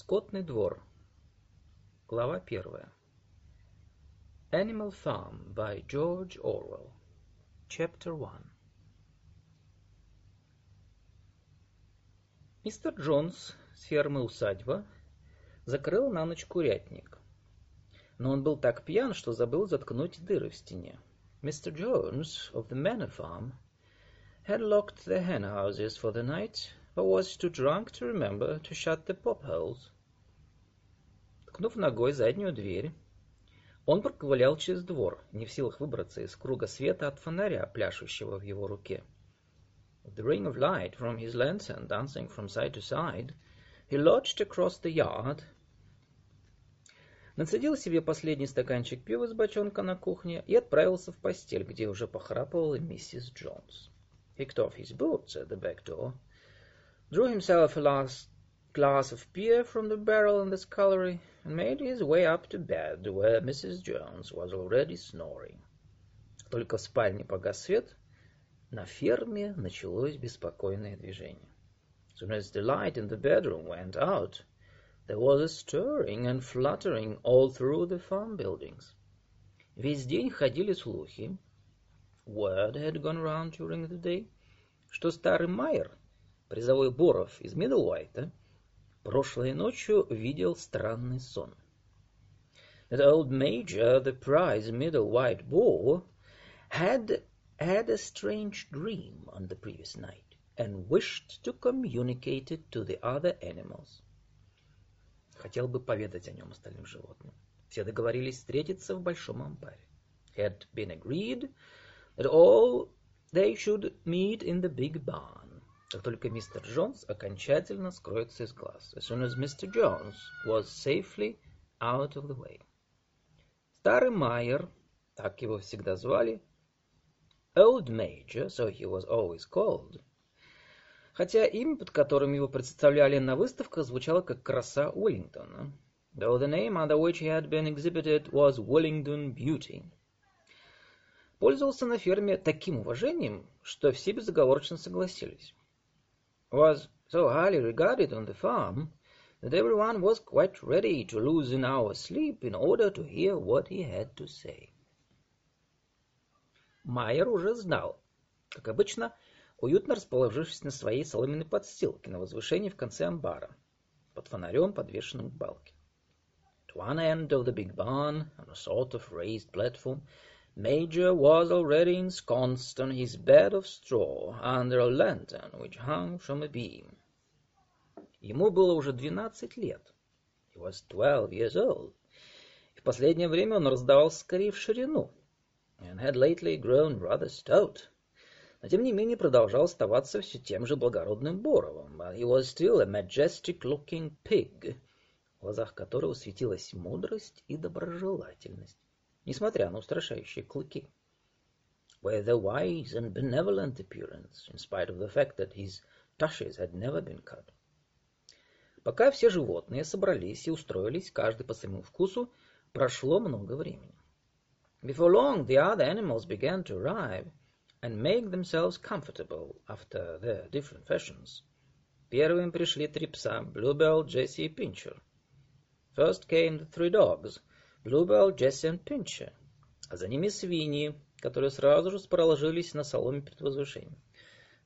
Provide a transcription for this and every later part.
Скотный двор. Глава первая. Animal Farm by George Orwell. Chapter 1. Мистер Джонс с фермы «Усадьба» закрыл на ночь курятник. Но он был так пьян, что забыл заткнуть дыры в стене. Mr. Jones of the Manor Farm had locked the hen houses for the night but was too drunk to remember to shut the pop-holes. Ткнув ногой заднюю дверь, он проковылял через двор, не в силах выбраться из круга света от фонаря, пляшущего в его руке. The ring of light from his lantern dancing from side to side, he lodged across the yard, нацедил себе последний стаканчик пива из бочонка на кухне и отправился в постель, где уже похрапывала миссис Джонс. Picked off his boots at the back door drew himself a last glass of beer from the barrel in the scullery, and made his way up to bed, where Mrs. Jones was already snoring. Только в спальне погас свет, на ферме началось беспокойное движение. Soon as the light in the bedroom went out, there was a stirring and fluttering all through the farm buildings. Весь день ходили слухи, word had gone round during the day, что старый Майер призовой Боров из Миддлвайта, прошлой ночью видел странный сон. That old Major, the prize Middlewhite Boar, had had a strange dream on the previous night and wished to communicate it to the other animals. Хотел бы поведать о нем остальным животным. Все договорились встретиться в большом амбаре. Had been agreed that all they should meet in the big barn. Как только мистер Джонс окончательно скроется из глаз. As soon as Mr. Jones was safely out of the way. Старый Майер, так его всегда звали, Old Major, so he was always called, хотя имя, под которым его представляли на выставках, звучало как краса Уиллингтона, though the name under which he had been exhibited was Wellington Beauty. Пользовался на ферме таким уважением, что все безоговорочно согласились was so highly regarded on the farm that everyone was quite ready to lose an hour's sleep in order to hear what he had to say. Майер уже знал, как обычно, уютно расположившись на своей соломенной подстилке на возвышении в конце амбара, под фонарем, подвешенным к балке. At one end of the big barn, on a sort of raised platform, Major was already ensconced on his bed of straw under a lantern which hung from a beam. Ему было уже двенадцать лет. He was twelve years old. И в последнее время он раздавался скорее в ширину, and had lately grown rather stout. Но тем не менее продолжал оставаться все тем же благородным Боровым. But he was still a majestic-looking pig, в глазах которого светилась мудрость и доброжелательность несмотря на устрашающие клыки. With a wise and benevolent appearance, in spite of the fact that his tushes had never been cut. Пока все животные собрались и устроились, каждый по своему вкусу, прошло много времени. Before long, the other animals began to arrive and make themselves comfortable after their different fashions. Первым пришли три пса, Bluebell, Jesse и Pincher. First came the three dogs, Jesse и Pincher, а за ними свиньи, которые сразу же расположились на соломе перед возвышением.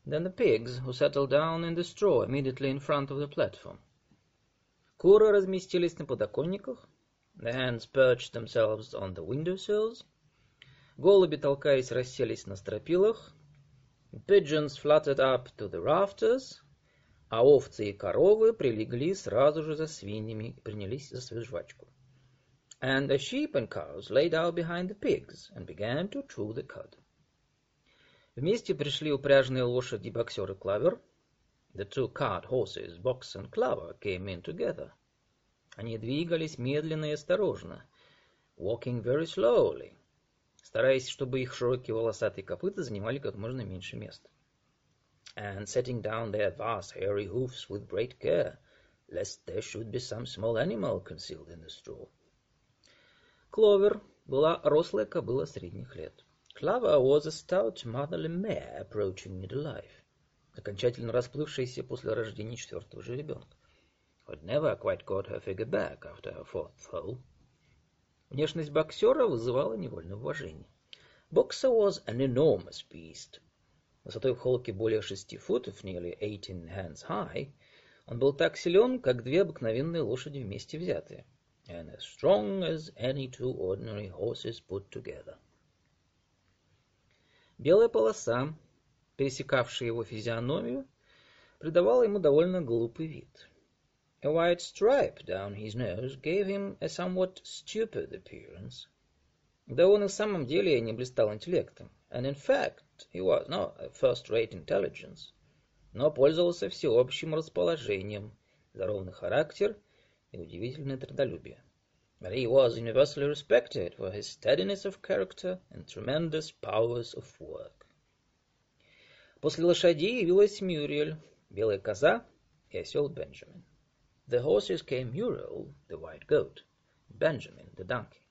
Then the pigs, who settled down in the straw immediately in front of the platform. Куры разместились на подоконниках. The hens perched themselves on the window sills. Голуби, толкаясь, расселись на стропилах. Pigeons fluttered up to the rafters. А овцы и коровы прилегли сразу же за свиньями и принялись за свою жвачку. and the sheep and cows lay down behind the pigs and began to chew the cud. Вместе пришли упряжные лошади Боксер и Клавер. The two cart horses, Box and Clover, came in together. Они двигались медленно и осторожно, walking very slowly, стараясь, чтобы их широкие волосатые копыта занимали как можно меньше места. And setting down their vast hairy hoofs with great care, lest there should be some small animal concealed in the straw. Кловер была рослая кобыла средних лет. Clover was a stout motherly mare approaching middle life, окончательно расплывшаяся после рождения четвертого же ребенка. had never quite got her figure back after her fourth throw. Внешность боксера вызывала невольное уважение. Boxer was an enormous beast. Высотой в холке более шести футов, nearly eighteen hands high, он был так силен, как две обыкновенные лошади вместе взятые. And as strong as any two ordinary horses put together. Белая полоса, пересекавшая его физиономию, придавала ему довольно глупый вид. A white stripe down his nose gave him a somewhat stupid appearance. Да он и в самом деле не блистал интеллектом. And in fact, he was not a first-rate intelligence. Но пользовался всеобщим расположением за ровный характер и удивительное трудолюбие. But he was universally respected for his steadiness of character and tremendous powers of work. После лошади явилась Мюриэль, белая коза и осел Бенджамин. The horses came Muriel, the white goat, Benjamin, the donkey.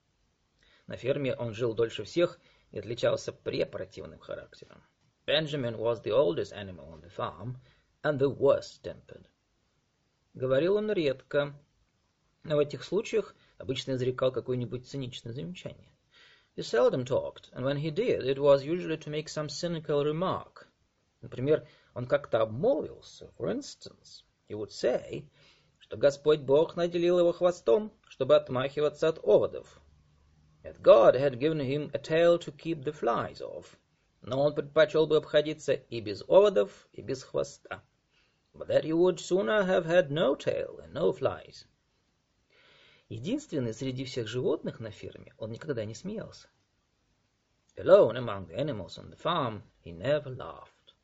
На ферме он жил дольше всех и отличался препаративным характером. Benjamin was the oldest animal on the farm and the worst tempered. Говорил он редко, но в этих случаях обычно изрекал какое-нибудь циничное замечание. He seldom talked, and when he did, it was usually to make some cynical remark. Например, он как-то обмолвился, for instance, he would say, что Господь Бог наделил его хвостом, чтобы отмахиваться от оводов. That God had given him a tail to keep the flies off, но он предпочел бы обходиться и без оводов, и без хвоста. But that he would sooner have had no tail and no flies. Единственный среди всех животных на ферме, он никогда не смеялся. Alone among the animals on the farm, he never laughed.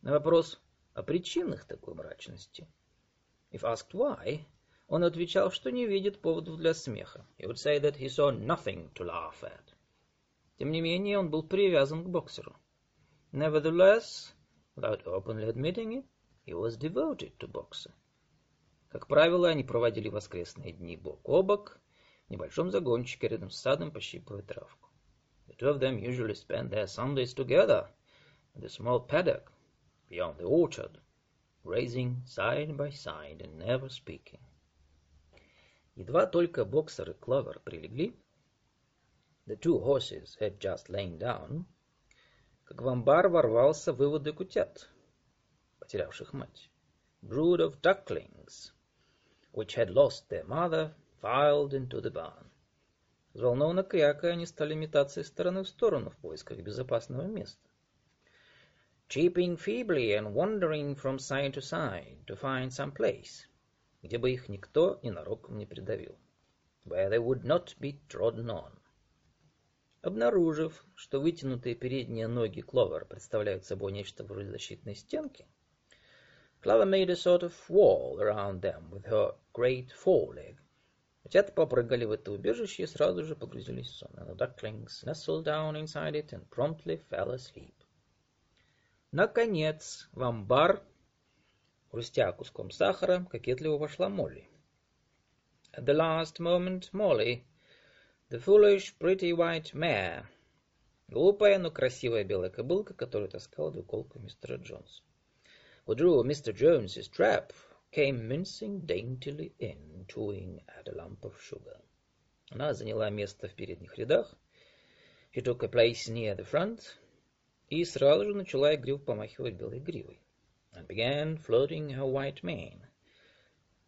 На вопрос о причинах такой мрачности If asked why, он отвечал, что не видит поводов для смеха. He would say that he saw nothing to laugh at. Тем не менее, он был привязан к боксеру. Nevertheless, without openly admitting it, he was devoted to boxer. Как правило, они проводили воскресные дни бок о бок в небольшом загончике рядом с садом, пощипывая травку. The two of them usually spent their Sundays together in the small paddock beyond the orchard, grazing side by side and never speaking. Едва только боксер и кловер прилегли, the two horses had just lain down, как в амбар ворвался выводок утят, потерявших мать. Brood of ducklings, which had lost their mother, filed into the barn. Взволнованно крякая, они стали метаться из стороны в сторону в поисках безопасного места. Cheeping feebly and wandering from side to side to find some place, где бы их никто ненароком не придавил, where they would not be trodden on. Обнаружив, что вытянутые передние ноги Кловер представляют собой нечто вроде защитной стенки, Clover made a sort of wall around them with her great foreleg. Котята попрыгали в это убежище и сразу же погрузились в сон. And the ducklings nestled down inside it and promptly fell asleep. Наконец, в амбар, хрустя куском сахара, кокетливо вошла Молли. At the last moment, Molly, the foolish, pretty white mare, глупая, но красивая белая кобылка, которую таскала двуколку мистера Джонса. Who drew Mr. Jones's trap, came mincing daintily in, chewing at a lump of sugar. Она заняла место в передних рядах. She took a place near the front. И сразу же начала игриво помахивать белой гривой. And began floating her white mane.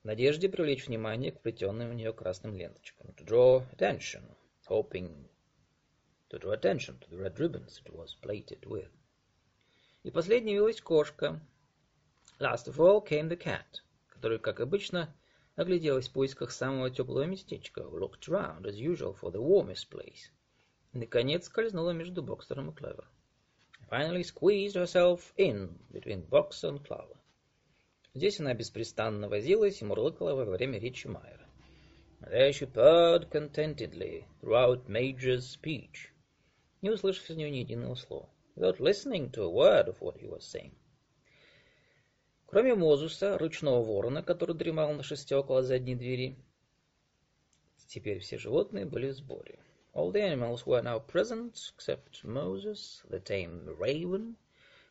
В надежде привлечь внимание к плетенным в нее красным ленточкам. To draw attention, hoping to draw attention to the red ribbons it was plated with. И последней явилась кошка, Last of all came the cat, которая, как обычно, огляделась в поисках самого теплого местечка, looked round, as usual, for the warmest place. И, наконец, скользнула между Бокстером и Клевер. Finally squeezed herself in between Boxer and Clover. Здесь она беспрестанно возилась и мурлыкала во время речи Майера. There she purred contentedly throughout Major's speech, не услышав из нее ни единого слова, without listening to a word of what he was saying. Кроме Мозуса, ручного ворона, который дремал на шесте около задней двери, теперь все животные были в сборе. All the animals were now present, except Moses, the tame raven,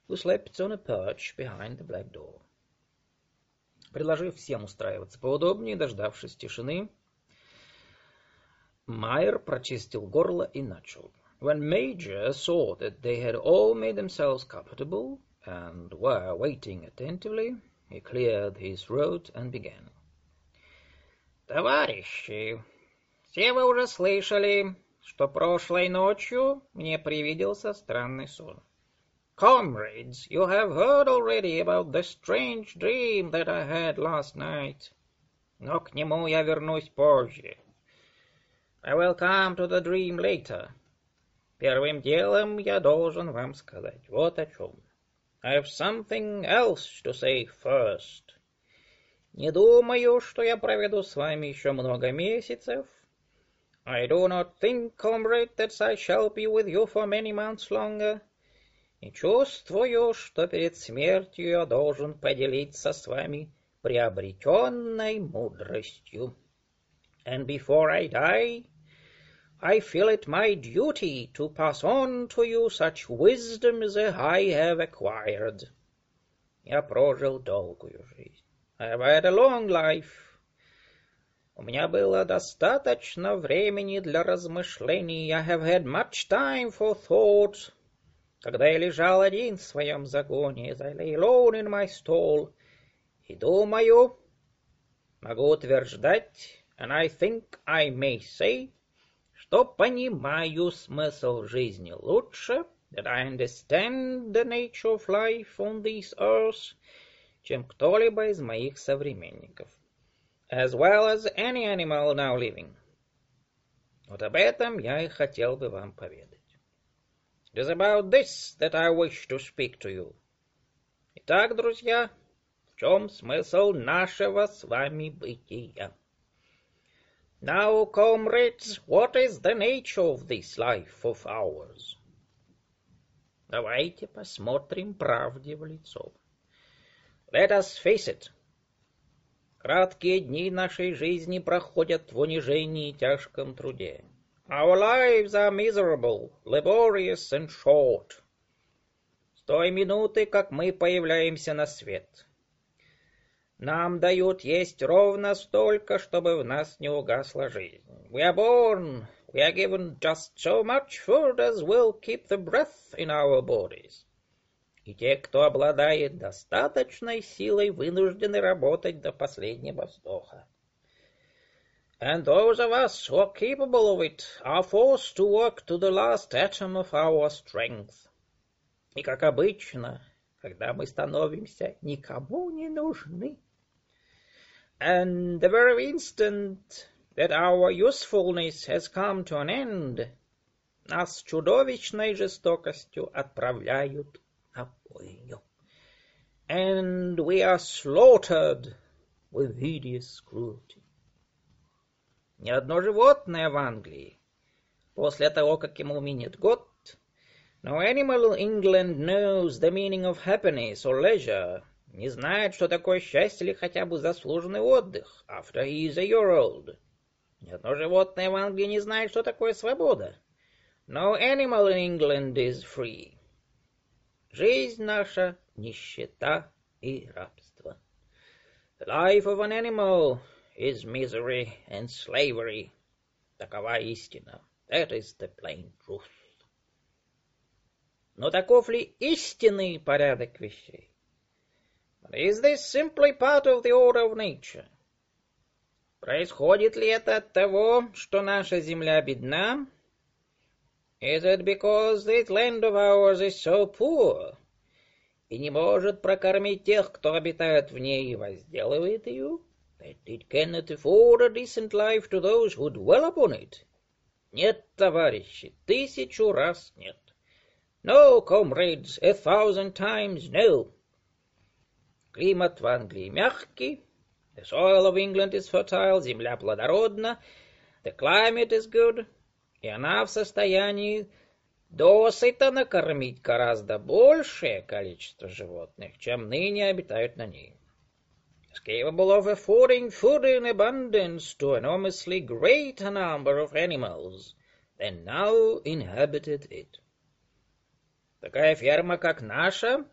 who slept on a perch behind the black door. Предложив всем устраиваться поудобнее, дождавшись тишины, Майер прочистил горло и начал. When Major saw that they had all made themselves comfortable and were waiting attentively, he cleared his throat and began. Товарищи, все вы уже слышали, что прошлой ночью мне привиделся странный сон. Comrades, you have heard already about the strange dream that I had last night. Но к нему я вернусь позже. I will come to the dream later. Первым делом я должен вам сказать вот о чем. I have something else to say first. Не думаю, что я проведу с вами еще много месяцев. I do not think, comrade, that I shall be with you for many months longer. И чувствую, что перед смертью я должен поделиться с вами приобретенной мудростью. And before I die, I feel it my duty to pass on to you such wisdom as I have acquired. Я прожил долгую жизнь. I have had a long life. У меня было достаточно времени для размышлений. I have had much time for thought. Когда я лежал один в своем загоне, as I lay alone in my stall, и думаю, могу утверждать, and I think I may say, что понимаю смысл жизни лучше, that I understand the nature of life on this earth, чем кто-либо из моих современников, as well as any animal now living. Вот об этом я и хотел бы вам поведать. It is about this that I wish to speak to you. Итак, друзья, в чем смысл нашего с вами бытия? Now, comrades, what is the nature of this life of ours? Давайте посмотрим правде в лицо. Let us face it. Краткие дни нашей жизни проходят в унижении и тяжком труде. Our lives are miserable, laborious and short. С той минуты, как мы появляемся на свет. Нам дают есть ровно столько, чтобы в нас не угасла жизнь. We are born, we are given just so much food as will keep the breath in our bodies и те, кто обладает достаточной силой, вынуждены работать до последнего вздоха. And those of us who are capable of it are forced to work to the last atom of our strength. И как обычно, когда мы становимся никому не нужны, and the very instant that our usefulness has come to an end, нас чудовищной жестокостью отправляют and we are slaughtered with hideous cruelty. Ни одно животное в Англии после того, как ему минет год, no animal in England knows the meaning of happiness or leisure, не знает, что такое счастье или хотя бы заслуженный отдых, after he is a year old. Ни одно животное в Англии не знает, что такое свобода. No animal in England is free. Жизнь наша — нищета и рабство. The life of an animal is misery and slavery. Такова истина. That is the plain truth. Но таков ли истинный порядок вещей? Is this simply part of the order of nature? Происходит ли это от того, что наша земля бедна, Is it because this land of ours is so poor и не может прокормить тех, кто обитает в ней и возделывает ее, that it cannot afford a decent life to those who dwell upon it? Нет, товарищи, тысячу раз нет. No, comrades, a thousand times no. Климат в Англии мягкий, the soil of England is fertile, земля плодородна, the climate is good, и она в состоянии досыта накормить гораздо большее количество животных, чем ныне обитают на ней. Is capable of affording food in abundance to enormously greater number of animals than now inhabited it. Такая ферма, как наша,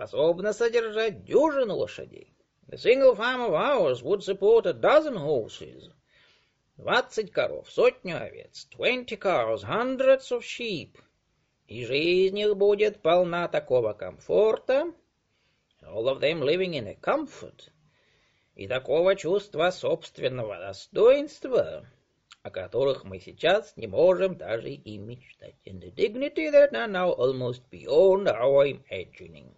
способна содержать дюжину лошадей. A single farm of ours would support a dozen horses. Двадцать коров, сотню овец, twenty cows, hundreds of sheep. И жизнь их будет полна такого комфорта, all of them living in a comfort, и такого чувства собственного достоинства, о которых мы сейчас не можем даже и мечтать, and the dignity that are now almost beyond our imagining.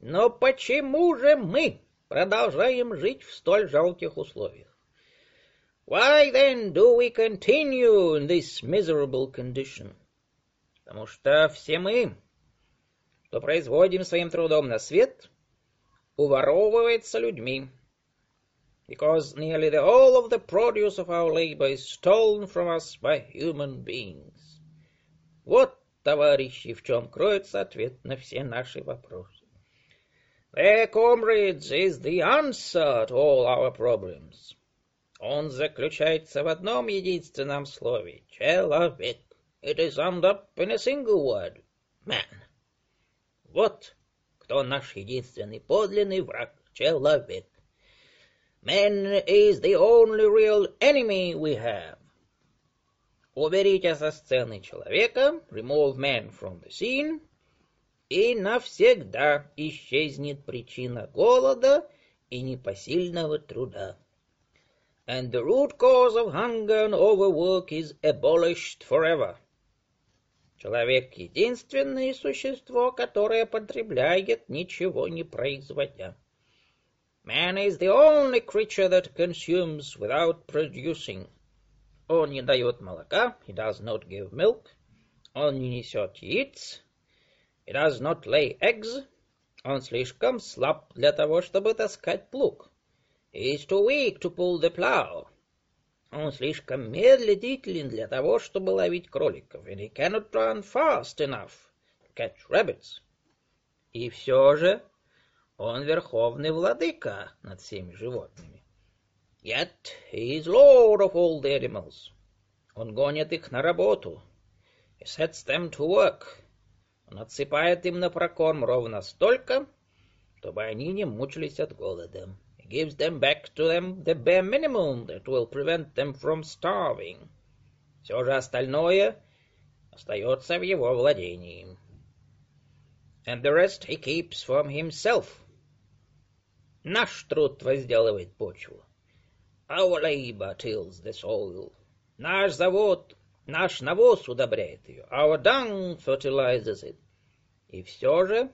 Но почему же мы продолжаем жить в столь жалких условиях? Why then do we continue in this miserable condition? Потому что все мы, что производим своим трудом на свет, уворовывается людьми. Because nearly the whole of the produce of our labor is stolen from us by human beings. Вот, товарищи, в чем кроется ответ на все наши вопросы. There, comrades, is the answer to all our problems. Он заключается в одном единственном слове — человек. It is summed up in a single word — man. Вот кто наш единственный подлинный враг — человек. Man is the only real enemy we have. Уберите со сцены человека, remove man from the scene, и навсегда исчезнет причина голода и непосильного труда and the root cause of hunger and overwork is abolished forever. Человек — единственное существо, которое потребляет, ничего не производя. Man is the only creature that consumes without producing. Он не дает молока, he does not give milk. Он не несет яиц, does not lay eggs. Он слишком слаб для того, чтобы таскать плуг. He is too weak to pull the plow. Он слишком медлителен для того, чтобы ловить кроликов, and he cannot run fast enough to catch rabbits. И все же он верховный владыка над всеми животными. Yet he is lord of all the animals. Он гонит их на работу. He sets them to work. Он отсыпает им на прокорм ровно столько, чтобы они не мучились от голода gives them back to them the bare minimum that will prevent them from starving. Все же остальное остается в его владении. And the rest he keeps from himself. Наш труд возделывает почву. Our labor tills the soil. Наш завод, наш навоз удобряет ее. Our dung fertilizes it. И все же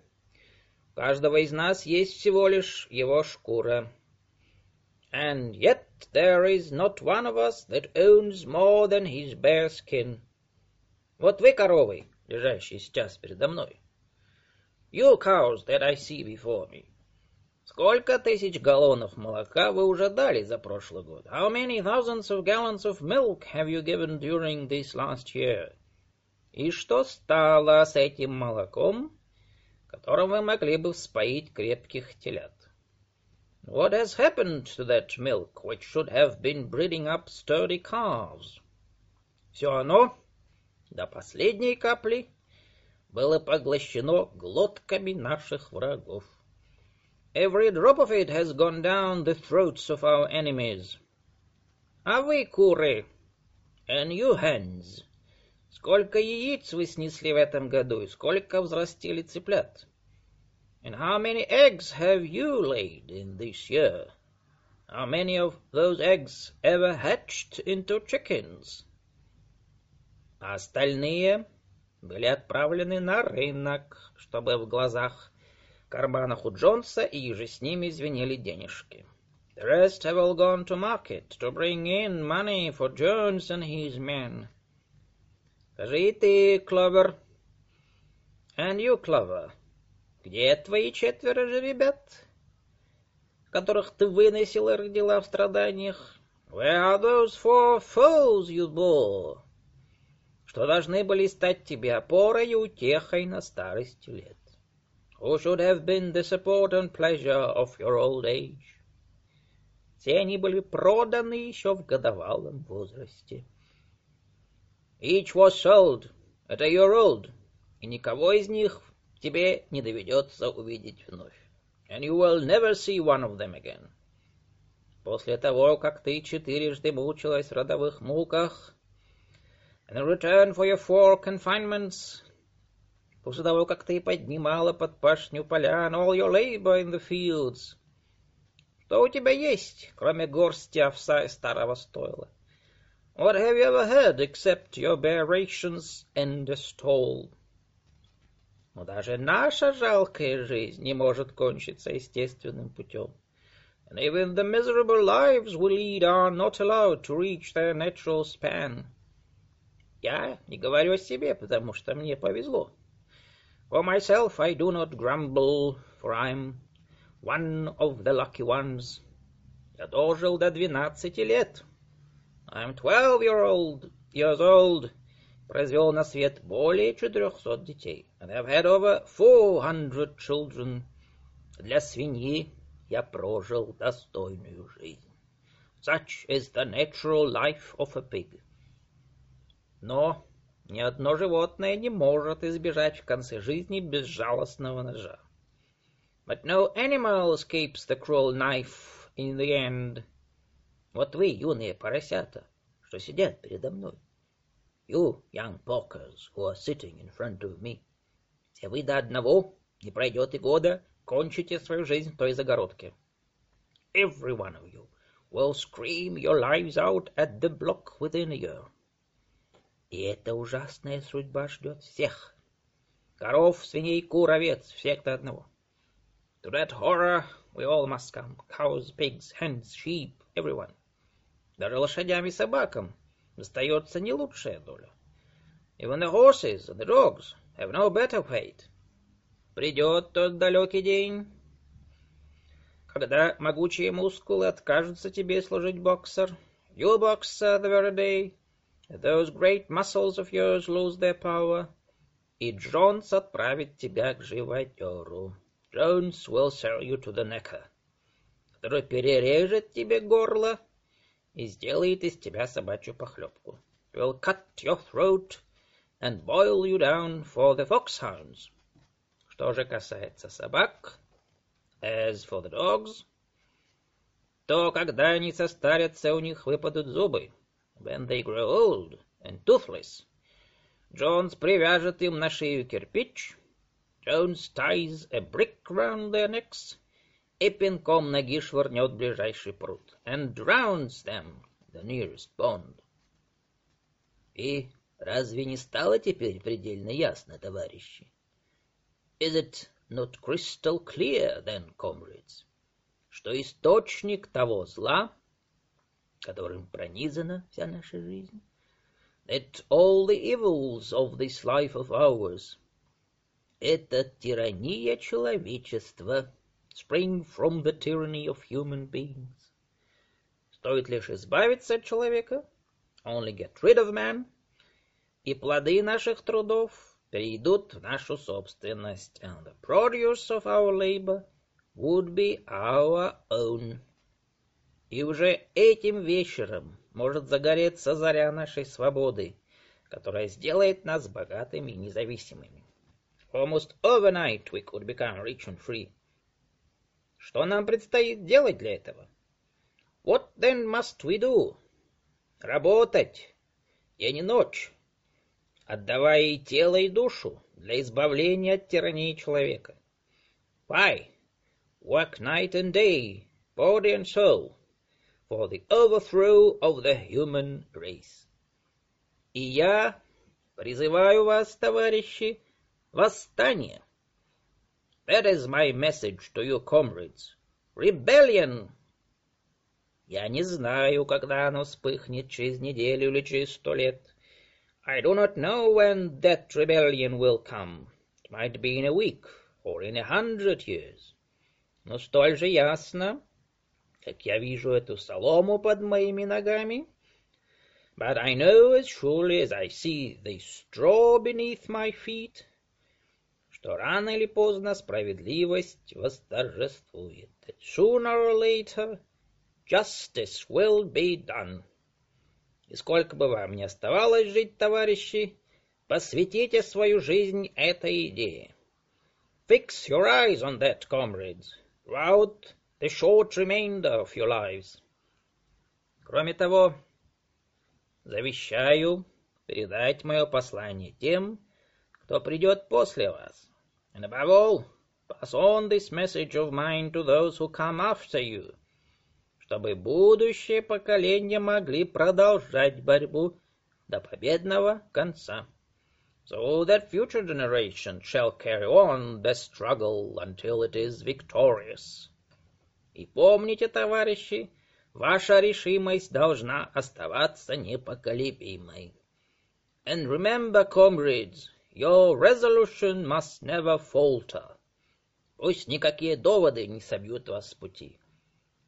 у каждого из нас есть всего лишь его шкура. and yet there is not one of us that owns more than his bare skin. Вот вы, коровы, лежащие сейчас передо мной. You cows that I see before me. Сколько тысяч галлонов молока вы уже дали за прошлый год? How many thousands of gallons of milk have you given during this last year? И что стало с этим молоком, которым вы могли бы вспоить крепких телят? What has happened to that milk which should have been breeding up sturdy calves? Все оно, до последней капли, было поглощено глотками наших врагов. Every drop of it has gone down the throats of our enemies. А вы, куры, and you hens, сколько яиц вы снесли в этом году и сколько взрастили цыплят? And how many eggs have you laid in this year? How many of those eggs ever hatched into chickens? А остальные были отправлены на рынок, чтобы в глазах, карманах у Джонса и же с ними звенели денежки. The rest have all gone to market to bring in money for Jones and his men. Скажи ты, Кловер. And you, Clover. Где твои четверо же ребят, которых ты выносила и родила в страданиях? Where are those four foes you bore? Что должны были стать тебе опорой и утехой на старости лет? Who should have been the support and pleasure of your old age? Все они были проданы еще в годовалом возрасте. Each was sold at a year old, и никого из них тебе не доведется увидеть вновь. and you will never see one of them again. После того, как ты четырежды мучилась в родовых муках, and in return for your four confinements, после того, как ты поднимала под пашню поля, and all your labor in the fields, что у тебя есть, кроме горсти овса и старого стойла? What have you ever had except your bare rations and a stall? Но даже наша жалкая жизнь не может кончиться естественным путем. And even the miserable lives we lead are not allowed to reach their natural span. Я не говорю о себе, потому что мне повезло. For myself I do not grumble, for I'm one of the lucky ones. Я дожил до двенадцати лет. I'm twelve year old, years old, произвел на свет более четырехсот детей. And I've had over four hundred children. Для свиньи я прожил достойную жизнь. Such is the natural life of a pig. Но ни одно животное не может избежать в конце жизни безжалостного ножа. But no animal escapes the cruel knife in the end. Вот вы, юные поросята, что сидят передо мной. You, young porkers, who are sitting in front of me. Все вы до одного, не пройдет и года, кончите свою жизнь в той загородке. Every one of you will scream your lives out at the block within a year. И эта ужасная судьба ждет всех. Коров, свиней, кур, овец, всех до одного. To that horror we all must come. Cows, pigs, hens, sheep, everyone. Даже лошадям и собакам достается не лучшая доля. Even the horses and the dogs have no better fate. Придет тот далекий день, когда могучие мускулы откажутся тебе служить, боксер. You'll boxer the very day. Those great muscles of yours lose their power. И Джонс отправит тебя к живодеру. Jones will sell you to the necker, который перережет тебе горло и сделает из тебя собачью похлебку. Will cut your throat and boil you down for the foxhounds. Что же касается собак, as for the dogs, то когда они состарятся, у них выпадут зубы. When they grow old and toothless, Джонс привяжет им на шею кирпич, Jones ties a brick round their necks, и пинком ноги швырнет ближайший пруд, and drowns them, the nearest pond. И разве не стало теперь предельно ясно, товарищи? Is it not crystal clear, then, comrades, что источник того зла, которым пронизана вся наша жизнь, that all the evils of this life of ours — это тирания человечества, spring from the tyranny of human beings. Стоит лишь избавиться от человека, only get rid of man, и плоды наших трудов перейдут в нашу собственность, and the produce of our labor would be our own. И уже этим вечером может загореться заря нашей свободы, которая сделает нас богатыми и независимыми. Almost overnight we could become rich and free. Что нам предстоит делать для этого? What then must we do? Работать день и ночь, отдавая и тело, и душу для избавления от тирании человека. Why? Work night and day, body and soul, for the overthrow of the human race. И я призываю вас, товарищи, восстание. That is my message to you, comrades. Rebellion! Я не знаю, когда оно вспыхнет, через неделю или через сто лет. I do not know when that rebellion will come. It might be in a week or in a hundred years. Но столь же ясно, как я вижу эту солому под моими ногами, but I know as surely as I see the straw beneath my feet, что рано или поздно справедливость восторжествует. That sooner or later justice will be done. И сколько бы вам ни оставалось жить, товарищи, посвятите свою жизнь этой идее. Fix your eyes on that, comrades. throughout the short remainder of your lives. Кроме того, завещаю передать мое послание тем, кто придет после вас. And above all, pass on this message of mine to those who come after you, чтобы будущие поколения могли продолжать борьбу до победного конца. So that future generations shall carry on the struggle until it is victorious. И помните, товарищи, ваша решимость должна оставаться непоколебимой. And remember, comrades, your resolution must never falter. Пусть никакие доводы не собьют вас с пути.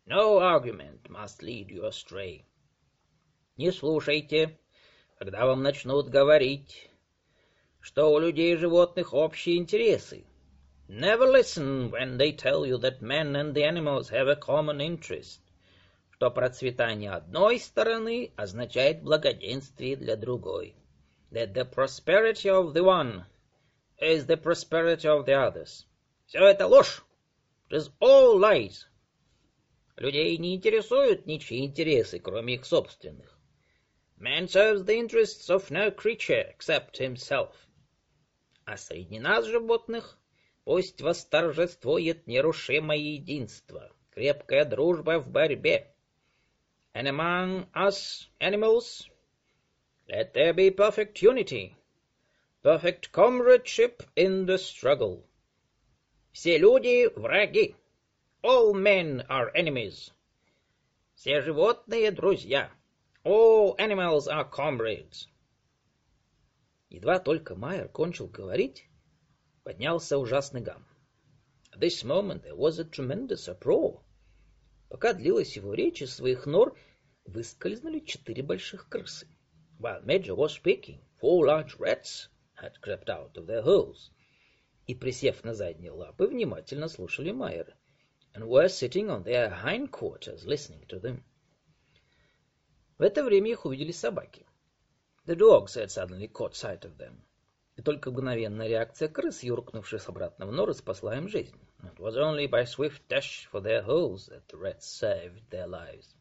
No argument must lead you astray. Не слушайте, когда вам начнут говорить, что у людей и животных общие интересы. Never listen when they tell you that men and the animals have a common interest, что процветание одной стороны означает благоденствие для другой. That the prosperity of the one is the prosperity of the others. Все это ложь. It is all lies. Людей не интересуют ничьи интересы, кроме их собственных. Man serves the interests of no creature except himself. А среди нас, животных, пусть восторжествует нерушимое единство, крепкая дружба в борьбе. And among us animals, let there be perfect unity, perfect comradeship in the struggle. Все люди — враги. All men are enemies. Все животные — друзья. All animals are comrades. Едва только Майер кончил говорить, поднялся ужасный гам. At this moment there was a tremendous uproar. Пока длилась его речь, из своих нор выскользнули четыре больших крысы. While Major was speaking, four large rats had crept out of their holes. И, присев на задние лапы, внимательно слушали Майера, and were sitting on their hindquarters listening to them. В это время их увидели собаки. The dogs had suddenly caught sight of them. И только мгновенная реакция крыс, юркнувших обратно в норы, спасла им жизнь. It was only by swift dash for their holes that the rats saved their lives.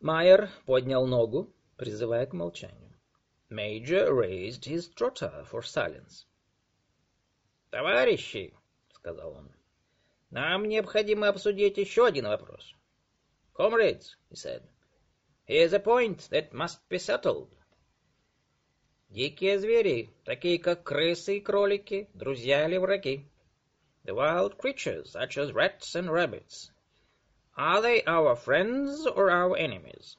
Майер поднял ногу, призывая к молчанию. Major raised his trotter for silence. «Товарищи», — сказал он, — «нам необходимо обсудить еще один вопрос». «Comrades», — he said, Here's a point that must be settled. Дикие звери, такие как крысы и кролики, друзья или враги? The wild creatures, such as rats and rabbits. Are they our friends or our enemies?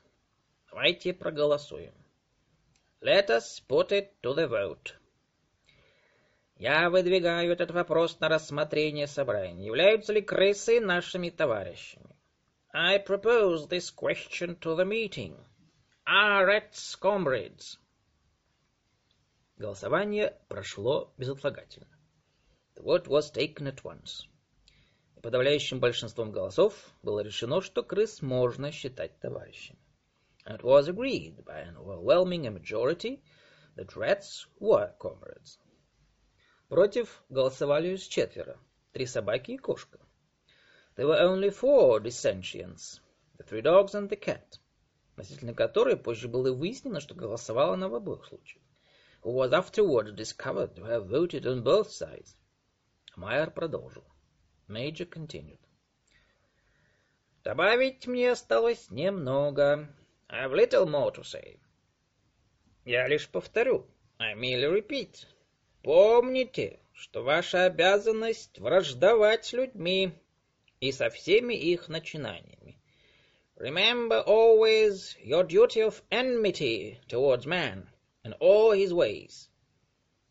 Давайте проголосуем. Let us put it to the vote. Я выдвигаю этот вопрос на рассмотрение собрания. Являются ли крысы нашими товарищами? I propose this question to the meeting. Are rats comrades? Голосование прошло безотлагательно. The vote was taken at once. И подавляющим большинством голосов было решено, что крыс можно считать товарищами. And it was agreed by an overwhelming majority that rats were comrades. Против голосовали лишь четверо. Три собаки и кошка. There were only four dissentients, the three dogs and the cat, относительно которой позже было выяснено, что голосовала она в обоих случаях, was afterward discovered to have voted on both sides. Майер продолжил. Major continued. Добавить мне осталось немного. I have little more to say. Я лишь повторю. I merely repeat. Помните, что ваша обязанность враждовать с людьми, и со всеми их начинаниями. Remember always your duty of enmity towards man and all his ways.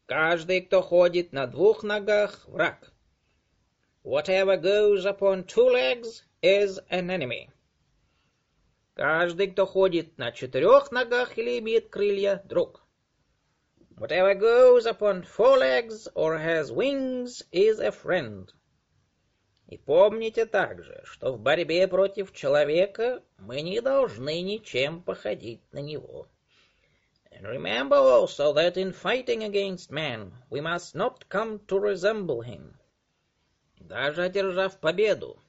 Каждый, кто ходит на двух ногах, враг. Whatever goes upon two legs is an enemy. Каждый, кто ходит на четырех ногах или имеет крылья, друг. Whatever goes upon four legs or has wings is a friend. И помните также, что в борьбе против человека мы не должны ничем походить на него. And remember also that in fighting against man we must not come to resemble him. даже одержав победу,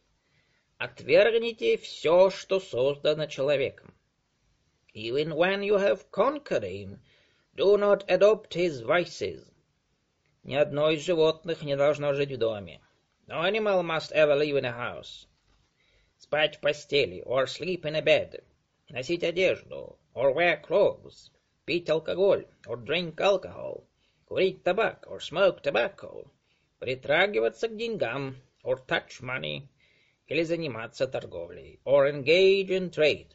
отвергните все, что создано человеком. Even when you have conquered him, do not adopt his vices. Ни одно из животных не должно жить в доме. No animal must ever live in a house. Спать в постели, or sleep in a bed. Носить одежду, or wear clothes. Пить алкоголь, or drink alcohol. Курить табак, or smoke tobacco. Притрагиваться к деньгам, or touch money. Или заниматься торговлей, or engage in trade.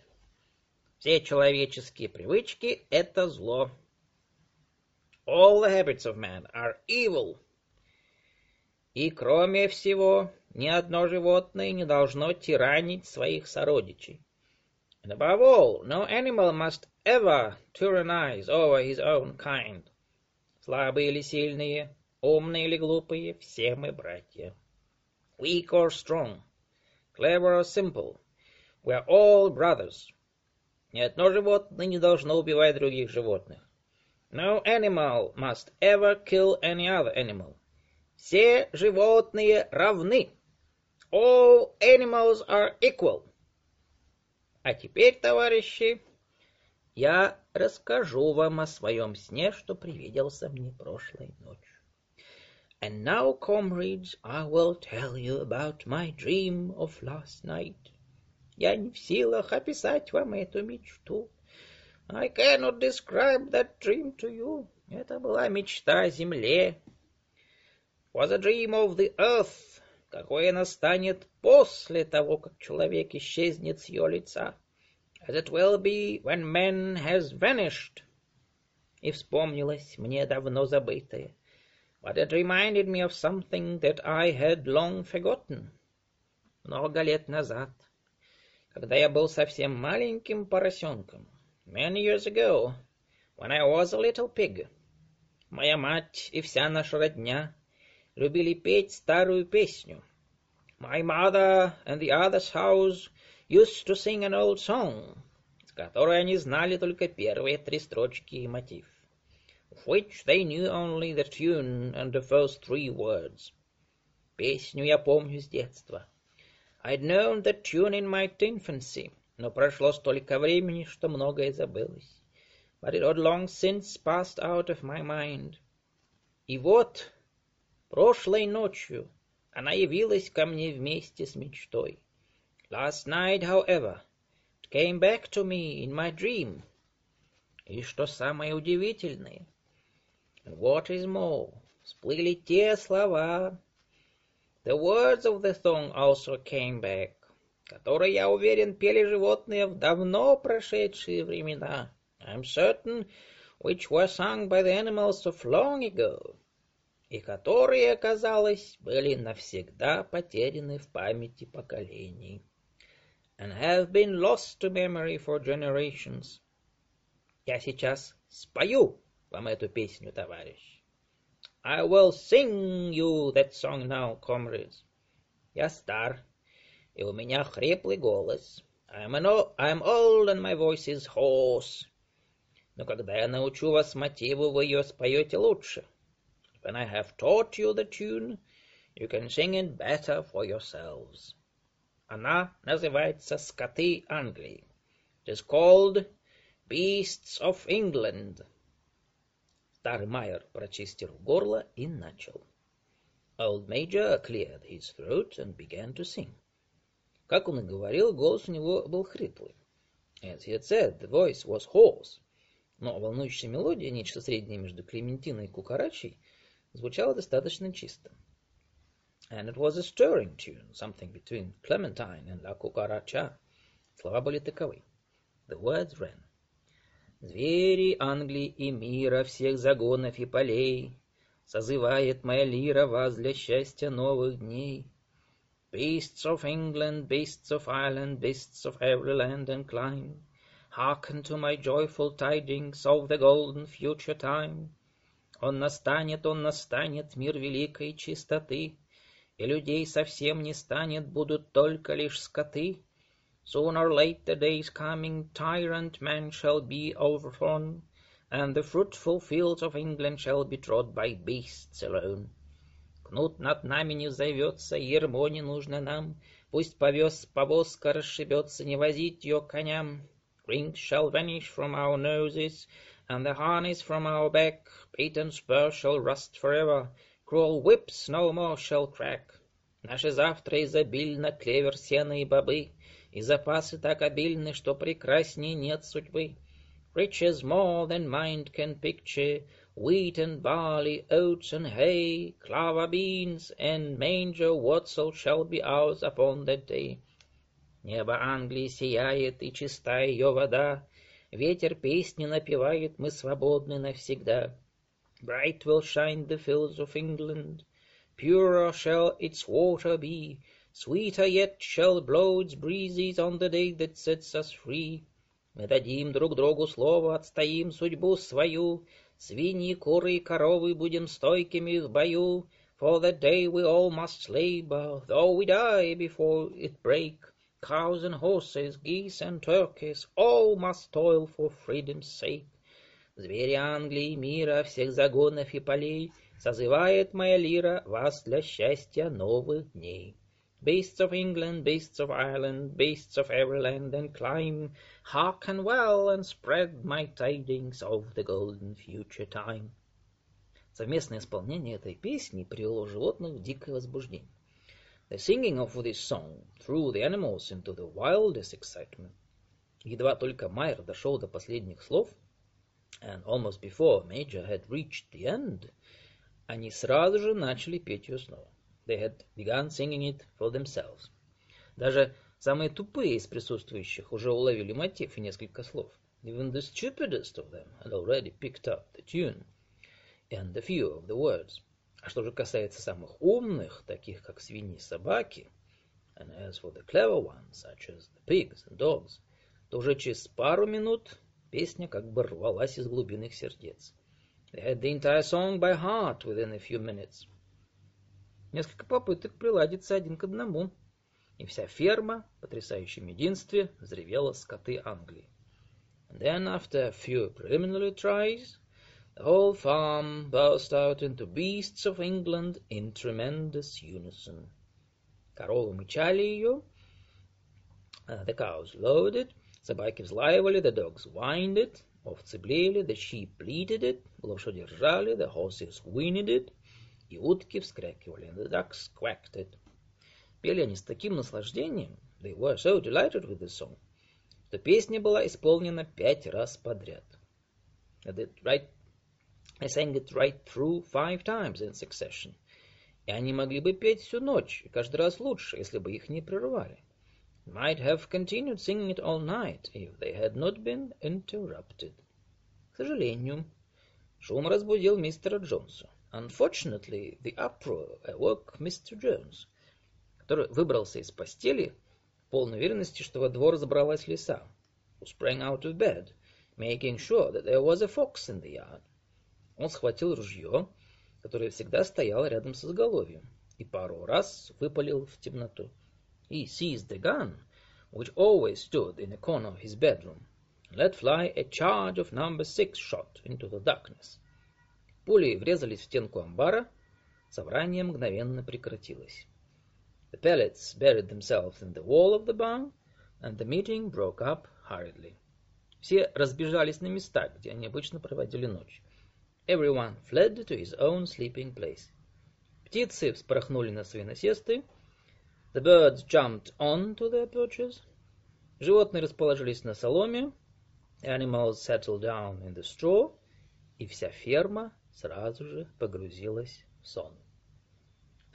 Все человеческие привычки — это зло. All the habits of man are evil. И кроме всего, ни одно животное не должно тиранить своих сородичей. And above all, no animal must ever tyrannize over his own kind. Слабые или сильные, умные или глупые, все мы братья. Weak or strong, clever or simple, we are all brothers. Ни одно животное не должно убивать других животных. No animal must ever kill any other animal. Все животные равны. All animals are equal. А теперь, товарищи, я расскажу вам о своем сне, что привиделся мне прошлой ночью. And now, comrades, I will tell you about my dream of last night. Я не в силах описать вам эту мечту. I cannot describe that dream to you. Это была мечта о земле. Was a dream of the earth. Какое настанет после того, как человек исчезнет с ее лица. As it will be when man has vanished. И вспомнилось мне давно забытое. But it reminded me of something that I had long forgotten. Много лет назад, когда я был совсем маленьким поросенком, Many years ago, when I was a little pig, моя мать и вся наша родня любили петь старую песню. My mother and the others' house used to sing an old song, с которой они знали только первые три строчки и мотив, of which they knew only the tune and the first three words. Песню я помню с детства. I'd known the tune in my infancy, но прошло столько времени, что многое забылось. But it had long since passed out of my mind. И вот, прошлой ночью, она явилась ко мне вместе с мечтой. Last night, however, it came back to me in my dream. И что самое удивительное, and what is more, всплыли те слова, the words of the song also came back, который, я уверен, пели животные в давно прошедшие времена. I'm certain which were sung by the animals of long ago, и которые, казалось, были навсегда потеряны в памяти поколений, and have been lost to memory for generations. Я сейчас спою вам эту песню, товарищ. I will sing you that song now, comrades. Я стар, и у меня хриплый голос. I'm, an old, I'm old and my voice is hoarse. Но когда я научу вас мотиву, вы ее споете лучше. When I have taught you the tune, you can sing it better for yourselves. Она называется «Скоты Англии». It is called Beasts of England. Старый Майер прочистил горло и начал. Old Major cleared his throat and began to sing. Как он и говорил, голос у него был хриплый. As he had said, the voice was hoarse. Но волнующая мелодия, нечто среднее между Клементиной и Кукарачей, звучала достаточно чисто. And it was a stirring tune, something between Clementine and La Cucaracha. Слова были таковы. The words ran. Звери Англии и мира, всех загонов и полей, Созывает моя лира вас для счастья новых дней. Beasts of England, beasts of Ireland, beasts of every land and clime, hearken to my joyful tidings of the golden future time. Он настанет, он настанет, мир великой чистоты, и людей совсем не станет, будут только лишь скоты. Sooner or late the day is coming, tyrant man shall be overthrown, and the fruitful fields of England shall be trod by beasts alone. Кнут над нами не взовется, ермо не нужно нам. Пусть повез повозка расшибется, не возить ее коням. Rings shall vanish from our noses, and the harness from our back. Beaten spur shall rust forever, cruel whips no more shall crack. Наши завтра изобильно клевер, сено и бобы, и запасы так обильны, что прекрасней нет судьбы. Riches more than mind can picture, wheat and barley, oats and hay, clover beans and manger wurzel shall be ours upon that day. Небо Англии сияет, и чиста ее вода, ветер песни напевает, мы свободны навсегда. Bright will shine the fields of England, purer shall its water be, sweeter yet shall blow its breezes on the day that sets us free. Мы дадим друг другу слово, отстоим судьбу свою, Свиньи, куры и коровы будем стойкими в бою, For that day we all must labor, though we die before it break. Cows and horses, geese and turkeys, all must toil for freedom's sake. Звери Англии, мира, всех загонов и полей, Созывает моя лира вас для счастья новых дней. Beasts of England, beasts of Ireland, beasts of every land and clime, hearken well and spread my tidings of the golden future time. Совместное исполнение этой песни привело животных в дикое возбуждение. The singing of this song threw the animals into the wildest excitement. Едва только Майер дошел до последних слов, and almost before Major had reached the end, они сразу же начали петь ее снова. They had begun singing it for themselves. Даже самые тупые из присутствующих уже уловили мотив и несколько слов. Even the stupidest of them had already picked up the tune and a few of the words. А что же касается самых умных, таких как свиньи и собаки, and as for the clever ones, such as the pigs and dogs, то уже через пару минут песня как бы рвалась из глубин их сердец. They had the entire song by heart within a few minutes. Несколько попыток приладиться один к одному, и вся ферма, в потрясающем единстве, взревела скоты Англии. And then, after a few preliminary tries, whole farm burst out into beasts of England in tremendous unison. Коровы мычали ее, uh, the cows lowed it, собаки взлаивали, the dogs whined it, овцы блеяли, the sheep bleated it, лошади ржали, the horses whinnied it, и утки вскрякивали, the ducks quacked it. Пели они с таким наслаждением, they were so delighted with the song, что песня была исполнена пять раз подряд. Right, I sang it right through five times in succession. И они могли бы петь всю ночь, и каждый раз лучше, если бы их не прерывали. Might have continued singing it all night, if they had not been interrupted. К сожалению, шум разбудил мистера Джонса. Unfortunately, the uproar awoke Mr. Jones, который выбрался из постели полной уверенности, что во двор забралась лиса, who sprang out of bed, making sure that there was a fox in the yard. Он схватил ружье, которое всегда стояло рядом с изголовьем, и пару раз выпалил в темноту. He seized the gun, which always stood in a corner of his bedroom, and let fly a charge of number six shot into the darkness. Пули врезались в стенку амбара, собрание мгновенно прекратилось. The pellets buried themselves in the wall of the barn, and the meeting broke up hurriedly. Все разбежались на места, где они обычно проводили ночь. Everyone fled to his own sleeping place. Птицы вспорхнули на свои насесты. The birds jumped on to their perches. Животные расположились на соломе. Animals settled down in the straw. И вся ферма сразу же погрузилась в сон.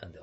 And the